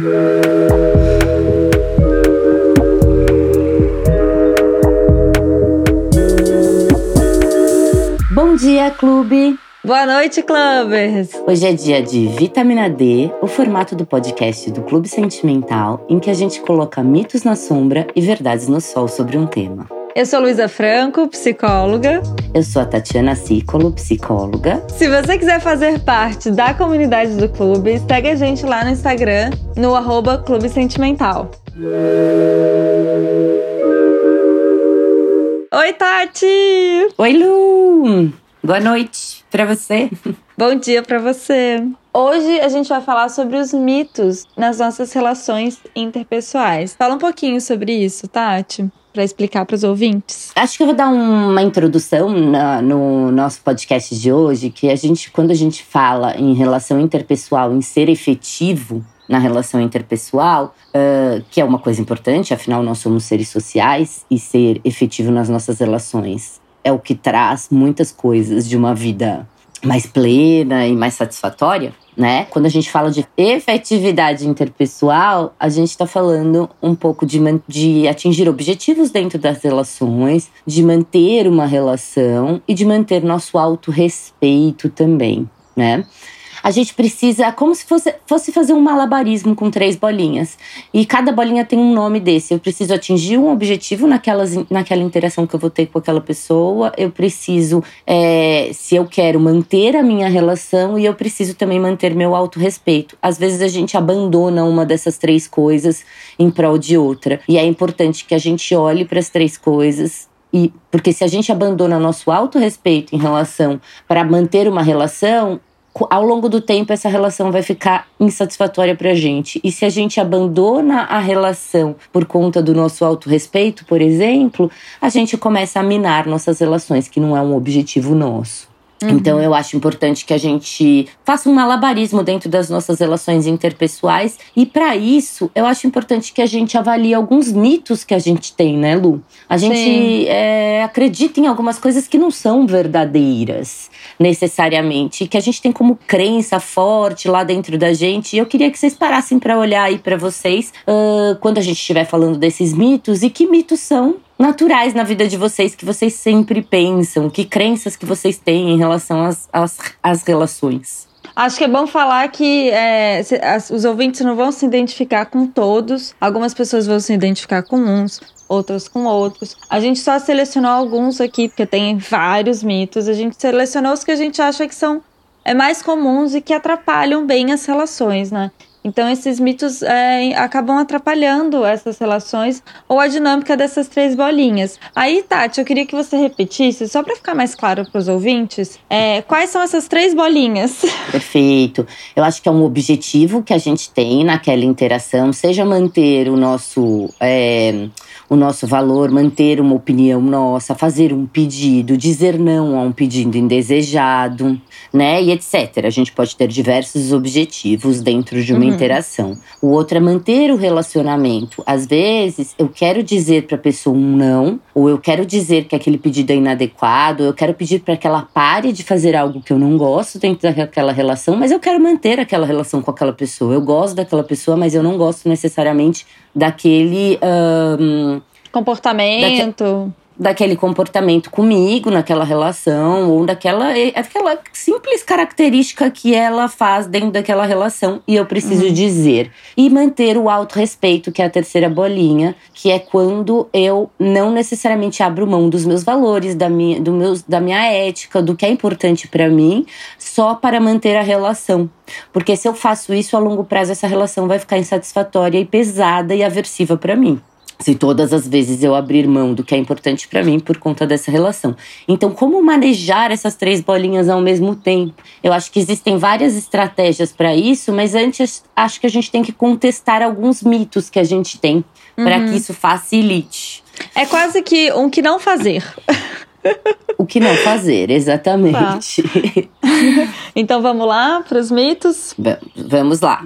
Bom dia, clube! Boa noite, clubbers! Hoje é dia de Vitamina D, o formato do podcast do Clube Sentimental, em que a gente coloca mitos na sombra e verdades no sol sobre um tema. Eu sou Luísa Franco, psicóloga. Eu sou a Tatiana Cicolo, psicóloga. Se você quiser fazer parte da comunidade do clube, segue a gente lá no Instagram, no arroba Clube Sentimental. Oi, Tati! Oi, Lu! Boa noite para você. Bom dia para você. Hoje a gente vai falar sobre os mitos nas nossas relações interpessoais. Fala um pouquinho sobre isso, Tati para explicar para os ouvintes? Acho que eu vou dar uma introdução na, no nosso podcast de hoje, que a gente, quando a gente fala em relação interpessoal, em ser efetivo na relação interpessoal, uh, que é uma coisa importante, afinal nós somos seres sociais e ser efetivo nas nossas relações é o que traz muitas coisas de uma vida mais plena e mais satisfatória né? Quando a gente fala de efetividade interpessoal, a gente está falando um pouco de, de atingir objetivos dentro das relações, de manter uma relação e de manter nosso autorrespeito também, né? A gente precisa, como se fosse, fosse fazer um malabarismo com três bolinhas. E cada bolinha tem um nome desse. Eu preciso atingir um objetivo naquelas, naquela interação que eu vou ter com aquela pessoa. Eu preciso, é, se eu quero manter a minha relação, e eu preciso também manter meu autorrespeito. Às vezes a gente abandona uma dessas três coisas em prol de outra. E é importante que a gente olhe para as três coisas e porque se a gente abandona nosso autorrespeito em relação para manter uma relação, ao longo do tempo essa relação vai ficar insatisfatória pra gente. E se a gente abandona a relação por conta do nosso autorrespeito, por exemplo, a gente começa a minar nossas relações, que não é um objetivo nosso. Uhum. Então eu acho importante que a gente faça um malabarismo dentro das nossas relações interpessoais e para isso eu acho importante que a gente avalie alguns mitos que a gente tem, né, Lu? A gente é, acredita em algumas coisas que não são verdadeiras necessariamente, que a gente tem como crença forte lá dentro da gente. E eu queria que vocês parassem para olhar aí para vocês uh, quando a gente estiver falando desses mitos e que mitos são naturais na vida de vocês que vocês sempre pensam? Que crenças que vocês têm em relação às, às, às relações? Acho que é bom falar que é, os ouvintes não vão se identificar com todos. Algumas pessoas vão se identificar com uns, outras com outros. A gente só selecionou alguns aqui, porque tem vários mitos. A gente selecionou os que a gente acha que são é mais comuns e que atrapalham bem as relações, né? Então, esses mitos é, acabam atrapalhando essas relações ou a dinâmica dessas três bolinhas. Aí, Tati, eu queria que você repetisse, só para ficar mais claro para os ouvintes, é, quais são essas três bolinhas? Perfeito. Eu acho que é um objetivo que a gente tem naquela interação, seja manter o nosso. É, o nosso valor, manter uma opinião nossa, fazer um pedido, dizer não a um pedido indesejado, né? E etc. A gente pode ter diversos objetivos dentro de uma uhum. interação. O outro é manter o relacionamento. Às vezes, eu quero dizer para a pessoa um não, ou eu quero dizer que aquele pedido é inadequado, ou eu quero pedir para que ela pare de fazer algo que eu não gosto dentro daquela relação, mas eu quero manter aquela relação com aquela pessoa. Eu gosto daquela pessoa, mas eu não gosto necessariamente daquele. Um, comportamento. Daque, daquele comportamento comigo naquela relação, ou daquela aquela simples característica que ela faz dentro daquela relação, e eu preciso uhum. dizer. E manter o autorrespeito, que é a terceira bolinha, que é quando eu não necessariamente abro mão dos meus valores, da minha, do meus, da minha ética, do que é importante para mim, só para manter a relação. Porque se eu faço isso a longo prazo, essa relação vai ficar insatisfatória e pesada e aversiva para mim se todas as vezes eu abrir mão do que é importante para mim por conta dessa relação. Então, como manejar essas três bolinhas ao mesmo tempo? Eu acho que existem várias estratégias para isso, mas antes acho que a gente tem que contestar alguns mitos que a gente tem uhum. para que isso facilite. É quase que um que não fazer. o que não fazer, exatamente. Tá. então vamos lá para os mitos? vamos lá.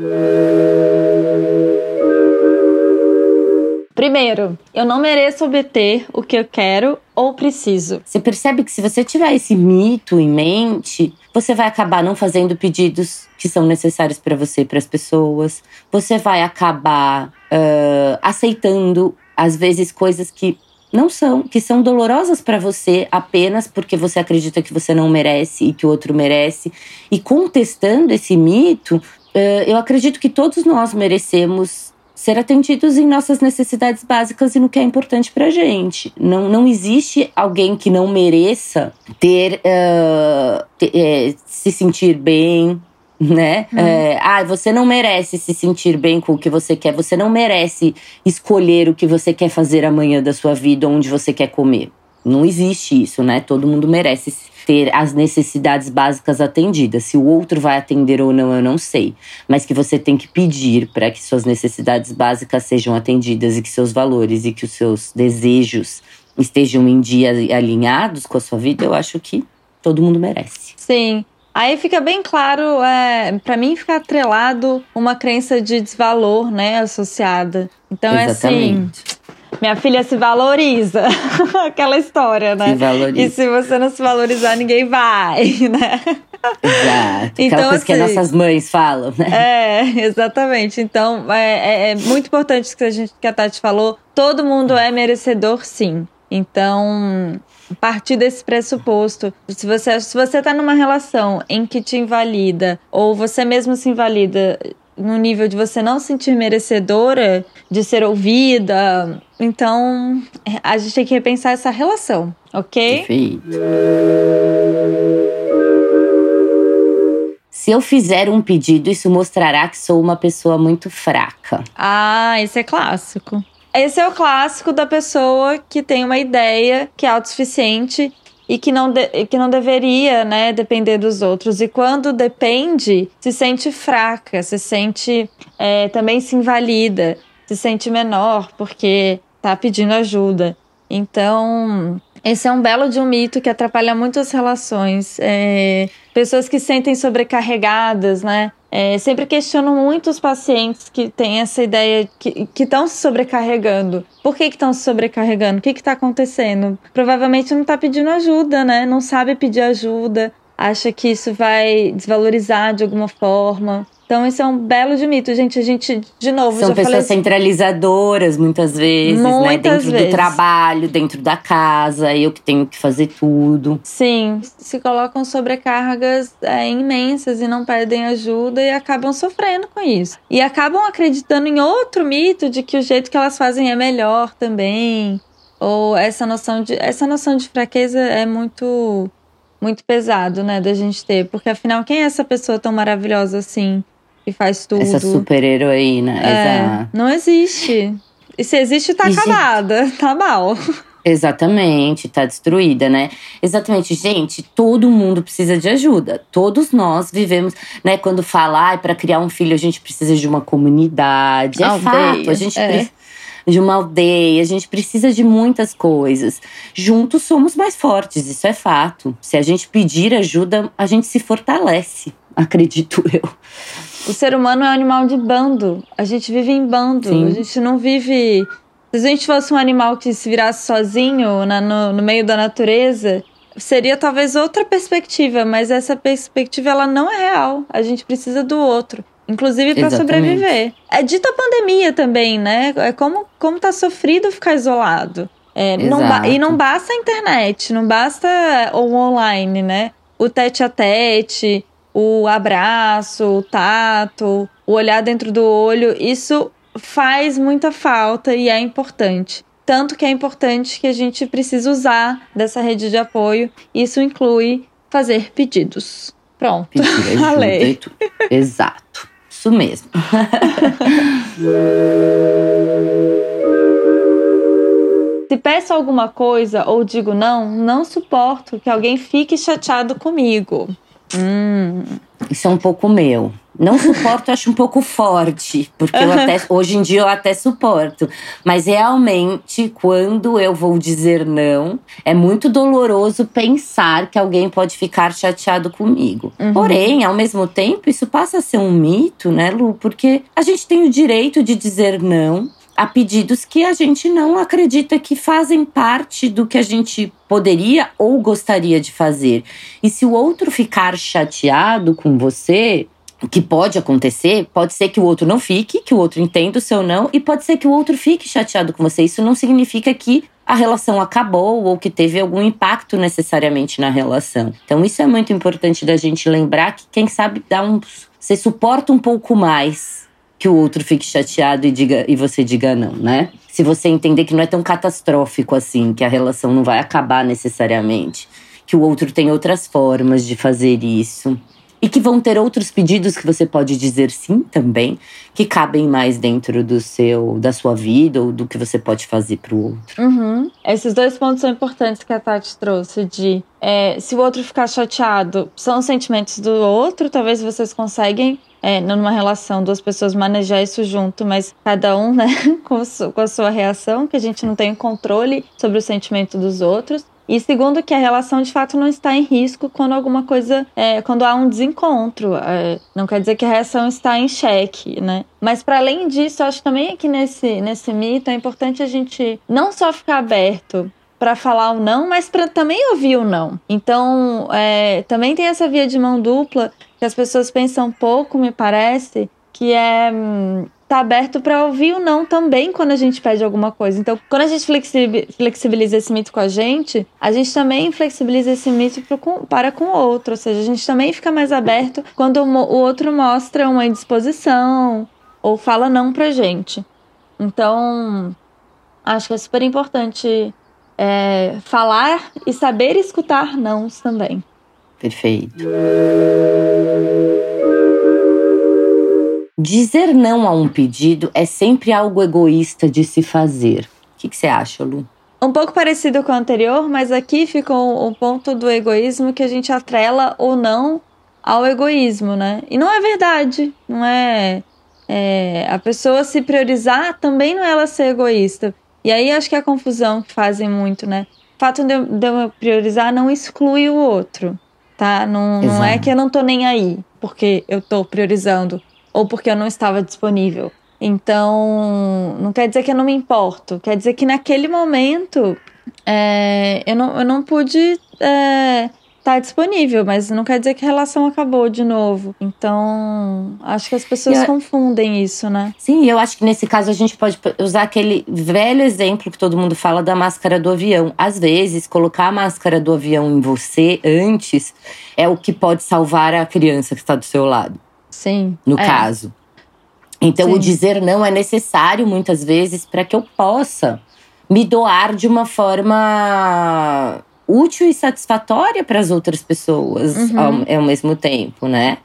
Primeiro, eu não mereço obter o que eu quero ou preciso. Você percebe que se você tiver esse mito em mente, você vai acabar não fazendo pedidos que são necessários para você, para as pessoas. Você vai acabar uh, aceitando, às vezes, coisas que não são, que são dolorosas para você apenas porque você acredita que você não merece e que o outro merece. E contestando esse mito, uh, eu acredito que todos nós merecemos ser atendidos em nossas necessidades básicas e no que é importante pra gente. Não, não existe alguém que não mereça ter, uh, ter é, se sentir bem, né? Hum. É, ah, você não merece se sentir bem com o que você quer, você não merece escolher o que você quer fazer amanhã da sua vida, onde você quer comer. Não existe isso, né? Todo mundo merece ter as necessidades básicas atendidas. Se o outro vai atender ou não, eu não sei. Mas que você tem que pedir para que suas necessidades básicas sejam atendidas e que seus valores e que os seus desejos estejam em dia alinhados com a sua vida, eu acho que todo mundo merece. Sim. Aí fica bem claro, é, para mim fica atrelado uma crença de desvalor, né, associada. Então Exatamente. é assim, minha filha se valoriza. Aquela história, né? Se valoriza. E se você não se valorizar, ninguém vai, né? Exato. Então, Aquela coisa assim, que as assim, nossas mães falam, né? É, exatamente. Então, é, é, é muito importante isso que a, gente, que a Tati falou. Todo mundo é merecedor, sim. Então, partir desse pressuposto, se você se você tá numa relação em que te invalida ou você mesmo se invalida no nível de você não sentir merecedora de ser ouvida, então a gente tem que repensar essa relação, ok? Perfeito. Se eu fizer um pedido, isso mostrará que sou uma pessoa muito fraca. Ah, isso é clássico. Esse é o clássico da pessoa que tem uma ideia que é autossuficiente e que não, de, que não deveria né, depender dos outros. E quando depende, se sente fraca, se sente é, também se invalida, se sente menor porque está pedindo ajuda. Então, esse é um belo de um mito que atrapalha muito as relações. É, pessoas que se sentem sobrecarregadas, né? É, sempre questiono muito os pacientes que têm essa ideia que estão se sobrecarregando. Por que estão se sobrecarregando? O que está acontecendo? Provavelmente não está pedindo ajuda, né? Não sabe pedir ajuda, acha que isso vai desvalorizar de alguma forma. Então, isso é um belo de mito, gente. A gente, de novo, São pessoas falei... muitas muitas vezes, muitas né? Dentro vezes. do trabalho, dentro da casa, eu que tenho que fazer tudo. Sim, se colocam sobrecargas é, imensas e não pedem ajuda e acabam sofrendo com isso. E acabam acreditando em outro mito de que o jeito que elas fazem é melhor também. Ou essa noção de, essa noção de fraqueza é muito muito pesado, né, da gente ter, porque afinal quem é essa pessoa tão maravilhosa assim? Que faz tudo. Essa super heroína, é, exato. Não existe. E se existe, tá acabada, tá mal. Exatamente, tá destruída, né? Exatamente, gente, todo mundo precisa de ajuda. Todos nós vivemos, né? Quando falar ah, para criar um filho, a gente precisa de uma comunidade. É aldeia, fato, a gente é. precisa de uma aldeia, a gente precisa de muitas coisas. Juntos somos mais fortes, isso é fato. Se a gente pedir ajuda, a gente se fortalece, acredito eu. O ser humano é um animal de bando. A gente vive em bando. Sim. A gente não vive. Se a gente fosse um animal que se virasse sozinho na, no, no meio da natureza, seria talvez outra perspectiva, mas essa perspectiva ela não é real. A gente precisa do outro. Inclusive para sobreviver. É dita a pandemia também, né? É como, como tá sofrido ficar isolado. É, não e não basta a internet, não basta o online, né? O tete a tete, o abraço, o tato, o olhar dentro do olho, isso faz muita falta e é importante. Tanto que é importante que a gente precisa usar dessa rede de apoio. Isso inclui fazer pedidos. Pronto. Pedir Falei. Exato. Isso mesmo. Se peço alguma coisa ou digo não, não suporto que alguém fique chateado comigo. Hum. Isso é um pouco meu. Não suporto, acho um pouco forte, porque eu até, hoje em dia eu até suporto. Mas realmente, quando eu vou dizer não, é muito doloroso pensar que alguém pode ficar chateado comigo. Uhum. Porém, ao mesmo tempo, isso passa a ser um mito, né, Lu? Porque a gente tem o direito de dizer não a pedidos que a gente não acredita que fazem parte do que a gente poderia ou gostaria de fazer. E se o outro ficar chateado com você, o que pode acontecer, pode ser que o outro não fique, que o outro entenda o seu não, e pode ser que o outro fique chateado com você. Isso não significa que a relação acabou ou que teve algum impacto necessariamente na relação. Então, isso é muito importante da gente lembrar que, quem sabe, dá um. Você suporta um pouco mais que o outro fique chateado e, diga, e você diga não, né? Se você entender que não é tão catastrófico assim, que a relação não vai acabar necessariamente, que o outro tem outras formas de fazer isso. E que vão ter outros pedidos que você pode dizer sim também, que cabem mais dentro do seu, da sua vida ou do que você pode fazer para o outro. Uhum. Esses dois pontos são importantes que a Tati trouxe de é, se o outro ficar chateado, são sentimentos do outro, talvez vocês conseguem é, numa relação, duas pessoas manejar isso junto, mas cada um, né, com, a sua reação, que a gente não tem controle sobre o sentimento dos outros. E segundo, que a relação de fato não está em risco quando alguma coisa, é, quando há um desencontro. É, não quer dizer que a reação está em xeque, né? Mas para além disso, acho também aqui nesse, nesse mito é importante a gente não só ficar aberto para falar o não, mas para também ouvir o não. Então, é, também tem essa via de mão dupla que as pessoas pensam pouco, me parece, que é hum, tá aberto para ouvir o não também quando a gente pede alguma coisa. Então, quando a gente flexibiliza esse mito com a gente, a gente também flexibiliza esse mito para com o outro. Ou seja, a gente também fica mais aberto quando o outro mostra uma indisposição ou fala não pra gente. Então, acho que é super importante é, falar e saber escutar nãos também. Perfeito. Dizer não a um pedido é sempre algo egoísta de se fazer. O que, você acha, Lu? Um pouco parecido com o anterior, mas aqui ficou o ponto do egoísmo que a gente atrela ou não ao egoísmo, né? E não é verdade, não é, é, a pessoa se priorizar também não é ela ser egoísta. E aí acho que é a confusão que fazem muito, né? O fato de eu, de eu priorizar não exclui o outro tá? Não, não é que eu não tô nem aí porque eu tô priorizando ou porque eu não estava disponível. Então, não quer dizer que eu não me importo, quer dizer que naquele momento é, eu, não, eu não pude é, tá disponível, mas não quer dizer que a relação acabou de novo. Então, acho que as pessoas eu, confundem isso, né? Sim, eu acho que nesse caso a gente pode usar aquele velho exemplo que todo mundo fala da máscara do avião. Às vezes, colocar a máscara do avião em você antes é o que pode salvar a criança que está do seu lado. Sim. No é. caso. Então, Sim. o dizer não é necessário muitas vezes para que eu possa me doar de uma forma útil e satisfatória para as outras pessoas uhum. ao, ao mesmo tempo, né?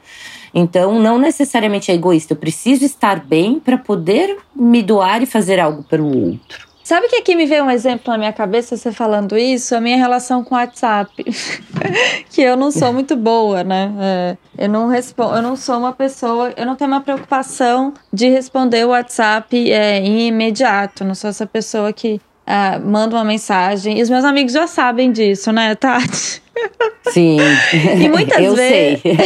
Então, não necessariamente é egoísta. Eu preciso estar bem para poder me doar e fazer algo para o outro. Sabe que aqui me veio um exemplo na minha cabeça, você falando isso? A minha relação com o WhatsApp. que eu não sou muito boa, né? É, eu, não respondo, eu não sou uma pessoa. Eu não tenho uma preocupação de responder o WhatsApp é, em imediato. Não sou essa pessoa que uh, mando uma mensagem. E os meus amigos já sabem disso, né, Tati? Sim. e muitas eu vezes. sei.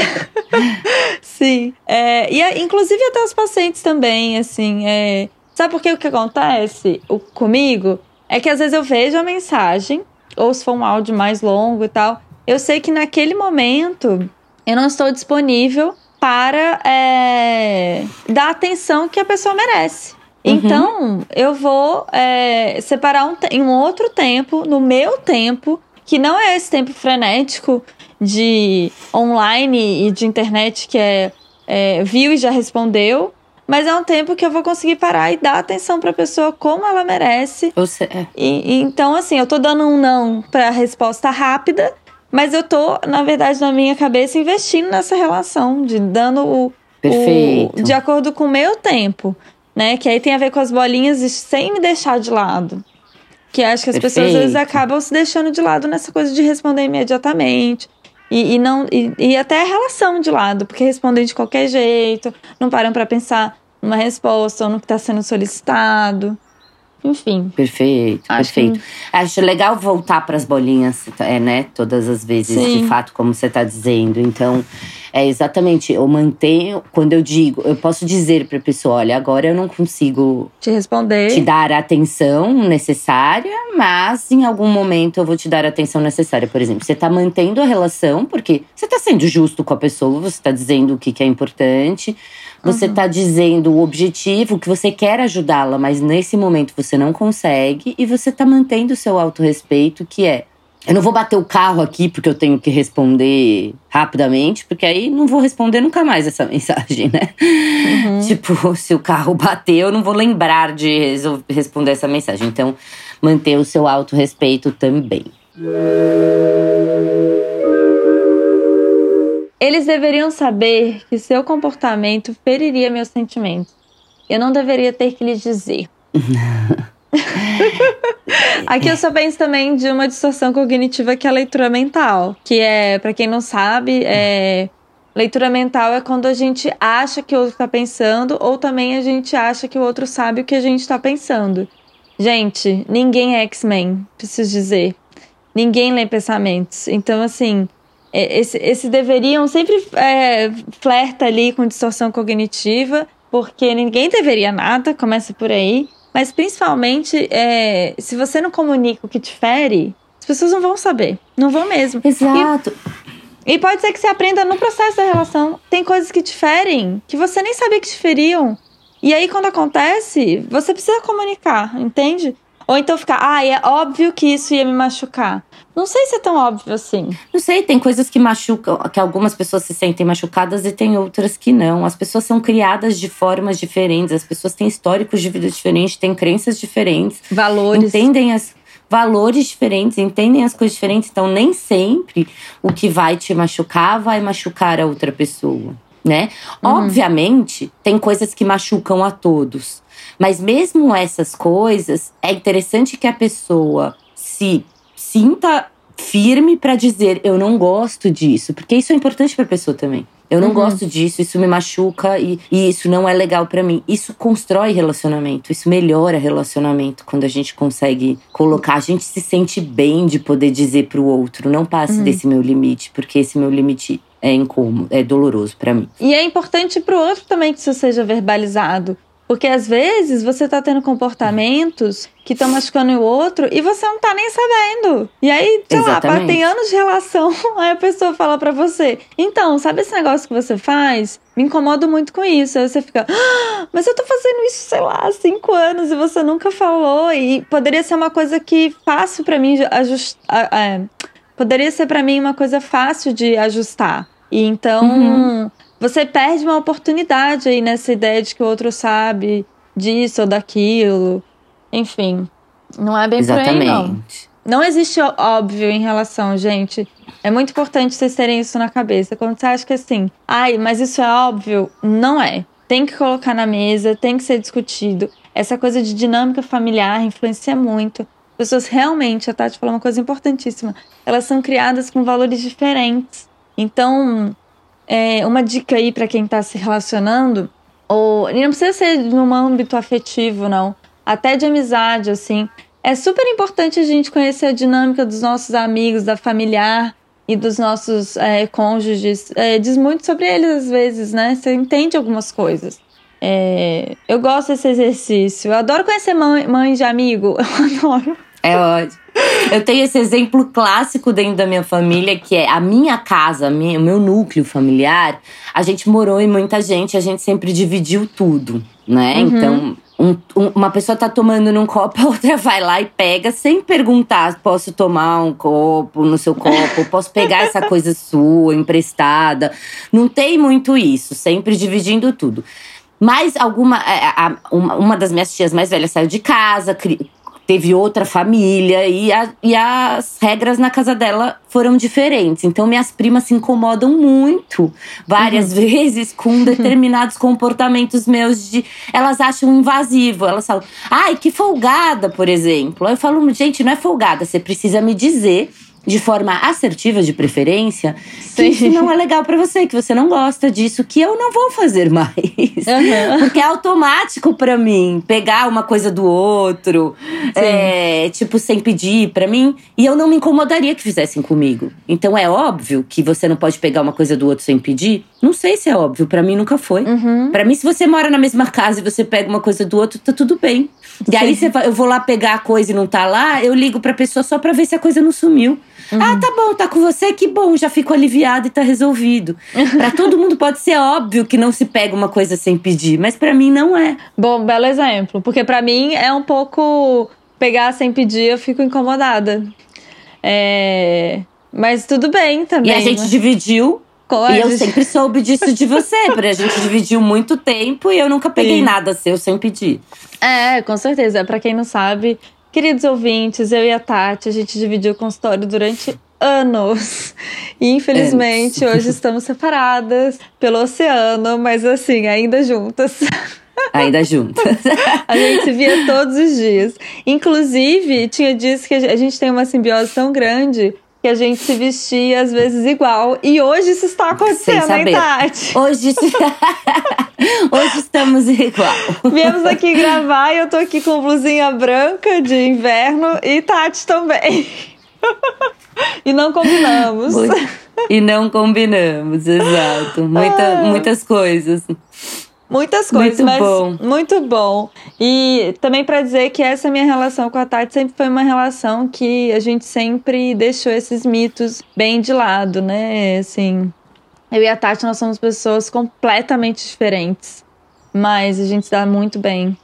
Sim. É, e inclusive até os pacientes também, assim. É... Sabe por que o que acontece o, comigo? É que às vezes eu vejo a mensagem, ou se for um áudio mais longo e tal, eu sei que naquele momento eu não estou disponível para é, dar a atenção que a pessoa merece. Uhum. Então, eu vou é, separar um, em um outro tempo, no meu tempo, que não é esse tempo frenético de online e de internet que é, é viu e já respondeu, mas é um tempo que eu vou conseguir parar e dar atenção para a pessoa como ela merece. Você é. E, e, então, assim, eu tô dando um não para a resposta rápida, mas eu tô, na verdade, na minha cabeça, investindo nessa relação, de dando o. Perfeito. O, de acordo com o meu tempo né? Que aí tem a ver com as bolinhas sem me deixar de lado. Que acho que as Perfeito. pessoas às vezes acabam se deixando de lado nessa coisa de responder imediatamente. E, e não e, e, até a relação de lado, porque respondem de qualquer jeito, não param para pensar numa resposta ou no que está sendo solicitado. Enfim. Perfeito, acho perfeito. Que... Acho legal voltar para as bolinhas, é, né? Todas as vezes, Sim. de fato, como você está dizendo. Então, É exatamente, eu mantenho, quando eu digo, eu posso dizer para a pessoa, olha, agora eu não consigo te responder, te dar a atenção necessária, mas em algum momento eu vou te dar a atenção necessária. Por exemplo, você está mantendo a relação porque você está sendo justo com a pessoa, você está dizendo o que, que é importante, você está uhum. dizendo o objetivo que você quer ajudá-la, mas nesse momento você não consegue e você está mantendo o seu autorrespeito, que é eu não vou bater o carro aqui porque eu tenho que responder rapidamente, porque aí não vou responder nunca mais essa mensagem, né? Uhum. Tipo, se o carro bater, eu não vou lembrar de responder essa mensagem. Então, manter o seu autorrespeito também. Eles deveriam saber que seu comportamento feriria meus sentimentos. Eu não deveria ter que lhes dizer. Aqui eu só penso também de uma distorção cognitiva que é a leitura mental, que é, para quem não sabe, é leitura mental é quando a gente acha que o outro está pensando ou também a gente acha que o outro sabe o que a gente está pensando. Gente, ninguém é X-Men, preciso dizer. Ninguém lê pensamentos. Então, assim, é, esse, esse deveriam sempre é, flerta ali com distorção cognitiva, porque ninguém deveria nada, começa por aí. Mas principalmente, é, se você não comunica o que te fere, as pessoas não vão saber. Não vão mesmo. Exato. E, e pode ser que você aprenda no processo da relação. Tem coisas que te ferem que você nem sabia que te feriam. E aí, quando acontece, você precisa comunicar, entende? Ou então ficar, ah, é óbvio que isso ia me machucar. Não sei se é tão óbvio assim. Não sei, tem coisas que machucam, que algumas pessoas se sentem machucadas e tem outras que não. As pessoas são criadas de formas diferentes, as pessoas têm históricos de vida diferentes, têm crenças diferentes. Valores. Entendem as valores diferentes, entendem as coisas diferentes. Então, nem sempre o que vai te machucar vai machucar a outra pessoa, né? Uhum. Obviamente, tem coisas que machucam a todos. Mas mesmo essas coisas, é interessante que a pessoa se sinta firme para dizer eu não gosto disso, porque isso é importante para a pessoa também. Eu não uhum. gosto disso, isso me machuca e, e isso não é legal para mim. Isso constrói relacionamento, isso melhora relacionamento quando a gente consegue colocar, a gente se sente bem de poder dizer pro outro, não passe uhum. desse meu limite, porque esse meu limite é incômodo, é doloroso para mim. E é importante pro outro também que isso seja verbalizado. Porque às vezes você tá tendo comportamentos que estão machucando o outro e você não tá nem sabendo. E aí, sei Exatamente. lá, tem anos de relação, aí a pessoa fala para você: Então, sabe esse negócio que você faz? Me incomodo muito com isso. Aí você fica, ah, mas eu tô fazendo isso, sei lá, há cinco anos e você nunca falou. E poderia ser uma coisa que fácil para mim ajustar. É, poderia ser para mim uma coisa fácil de ajustar. E então. Uhum você perde uma oportunidade aí nessa ideia de que o outro sabe disso ou daquilo. Enfim, não é bem Exatamente. por aí, não. Não existe óbvio em relação, gente. É muito importante vocês terem isso na cabeça. Quando você acha que assim, ai, mas isso é óbvio, não é. Tem que colocar na mesa, tem que ser discutido. Essa coisa de dinâmica familiar influencia muito. As pessoas realmente, a Tati falou uma coisa importantíssima, elas são criadas com valores diferentes. Então, é, uma dica aí para quem está se relacionando, ou não precisa ser num âmbito afetivo, não, até de amizade, assim. É super importante a gente conhecer a dinâmica dos nossos amigos, da familiar e dos nossos é, cônjuges. É, diz muito sobre eles às vezes, né? Você entende algumas coisas. É, eu gosto desse exercício. Eu adoro conhecer mãe, mãe de amigo. Eu adoro. É ótimo. Eu tenho esse exemplo clássico dentro da minha família, que é a minha casa, o meu núcleo familiar. A gente morou em muita gente, a gente sempre dividiu tudo, né? Uhum. Então, um, um, uma pessoa tá tomando num copo, a outra vai lá e pega sem perguntar: posso tomar um copo no seu copo? Posso pegar essa coisa sua, emprestada? Não tem muito isso, sempre dividindo tudo. Mas alguma. É, a, a, uma, uma das minhas tias mais velhas saiu de casa, teve outra família e, a, e as regras na casa dela foram diferentes. Então, minhas primas se incomodam muito, várias uhum. vezes, com determinados comportamentos meus de. Elas acham invasivo. Elas falam, ai, que folgada, por exemplo. Eu falo, gente, não é folgada, você precisa me dizer de forma assertiva de preferência, Sim. que isso não é legal para você, que você não gosta disso, que eu não vou fazer mais. Uhum. Porque é automático para mim pegar uma coisa do outro, é, tipo, sem pedir para mim. E eu não me incomodaria que fizessem comigo. Então é óbvio que você não pode pegar uma coisa do outro sem pedir. Não sei se é óbvio, para mim nunca foi. Uhum. Para mim, se você mora na mesma casa e você pega uma coisa do outro, tá tudo bem. E aí você, eu vou lá pegar a coisa e não tá lá, eu ligo pra pessoa só pra ver se a coisa não sumiu. Uhum. Ah, tá bom, tá com você, que bom, já fico aliviada e tá resolvido. para todo mundo pode ser óbvio que não se pega uma coisa sem pedir, mas para mim não é. Bom, belo exemplo, porque para mim é um pouco pegar sem pedir, eu fico incomodada. É... Mas tudo bem também. E a gente mas... dividiu e eu sempre soube disso de você, porque a gente dividiu muito tempo e eu nunca peguei Sim. nada seu sem pedir. É, com certeza. Para quem não sabe, queridos ouvintes, eu e a Tati, a gente dividiu o consultório durante anos. E infelizmente hoje estamos separadas pelo oceano, mas assim, ainda juntas. Ainda juntas. a gente se via todos os dias. Inclusive, tinha dias que a gente tem uma simbiose tão grande que a gente se vestia às vezes igual. E hoje isso está acontecendo, hein, Tati? Hoje, hoje estamos igual. Viemos aqui gravar e eu tô aqui com blusinha branca de inverno e Tati também. e não combinamos. E não combinamos, exato. Muita, ah. Muitas coisas. Muitas coisas, muito mas bom. muito bom. E também para dizer que essa minha relação com a Tati sempre foi uma relação que a gente sempre deixou esses mitos bem de lado, né? Assim, eu e a Tati nós somos pessoas completamente diferentes, mas a gente se dá muito bem.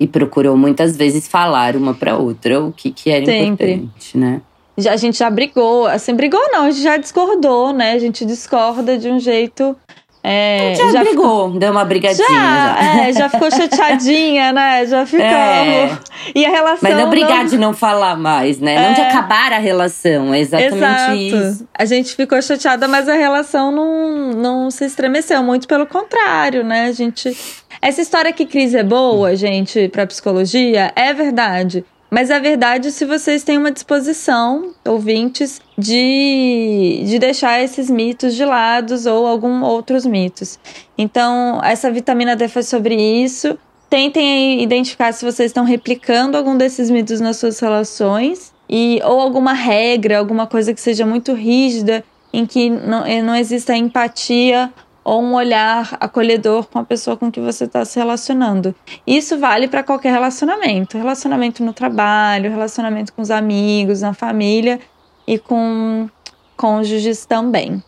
E procurou muitas vezes falar uma para outra o que que era sempre. importante, né? Já, a gente já brigou, assim, brigou não, a gente já discordou, né? A gente discorda de um jeito é, já, já brigou, ficou... deu uma brigadinha. Já, já. É, já ficou chateadinha, né? Já ficamos. É. E a relação. Mas não brigar não... de não falar mais, né? É. Não de é. acabar a relação, é exatamente Exato. isso. A gente ficou chateada, mas a relação não, não se estremeceu. Muito pelo contrário, né? A gente. Essa história que crise é boa, gente, pra psicologia, é verdade. Mas é verdade se vocês têm uma disposição, ouvintes, de, de deixar esses mitos de lado ou algum outros mitos. Então, essa vitamina D foi sobre isso. Tentem identificar se vocês estão replicando algum desses mitos nas suas relações e ou alguma regra, alguma coisa que seja muito rígida, em que não, não exista empatia ou um olhar acolhedor com a pessoa com que você está se relacionando. Isso vale para qualquer relacionamento, relacionamento no trabalho, relacionamento com os amigos, na família e com cônjuges também.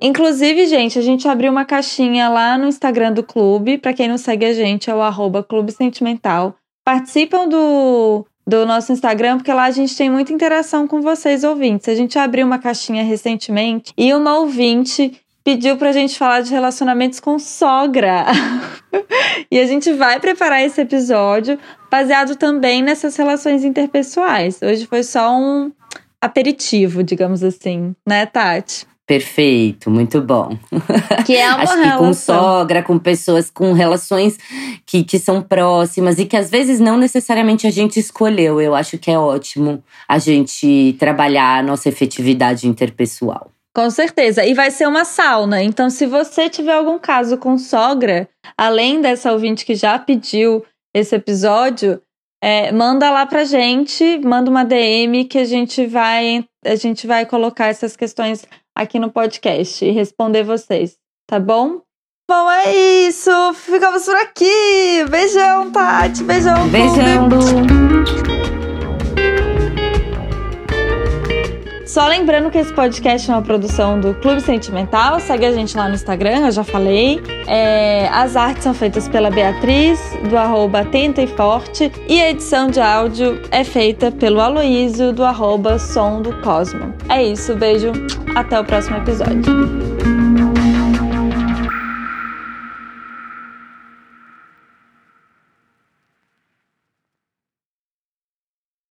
Inclusive, gente, a gente abriu uma caixinha lá no Instagram do clube. Para quem não segue a gente, é o arroba Clube Sentimental. Participam do, do nosso Instagram, porque lá a gente tem muita interação com vocês, ouvintes. A gente abriu uma caixinha recentemente e uma ouvinte pediu pra gente falar de relacionamentos com sogra. e a gente vai preparar esse episódio baseado também nessas relações interpessoais. Hoje foi só um aperitivo, digamos assim, né, Tati? Perfeito, muito bom. Que é uma Acho relação. que com sogra, com pessoas com relações que, que são próximas e que às vezes não necessariamente a gente escolheu. Eu acho que é ótimo a gente trabalhar a nossa efetividade interpessoal. Com certeza. E vai ser uma sauna. Então, se você tiver algum caso com sogra, além dessa ouvinte que já pediu esse episódio, é, manda lá pra gente, manda uma DM que a gente vai a gente vai colocar essas questões aqui no podcast e responder vocês, tá bom? Bom, é isso. Ficamos por aqui. Beijão, Tati. Beijão, Beijão, Lu. Só lembrando que esse podcast é uma produção do Clube Sentimental. Segue a gente lá no Instagram, eu já falei. É, as artes são feitas pela Beatriz, do arroba Tenta e Forte. E a edição de áudio é feita pelo Aloísio, do arroba Som do Cosmo. É isso, beijo. Até o próximo episódio.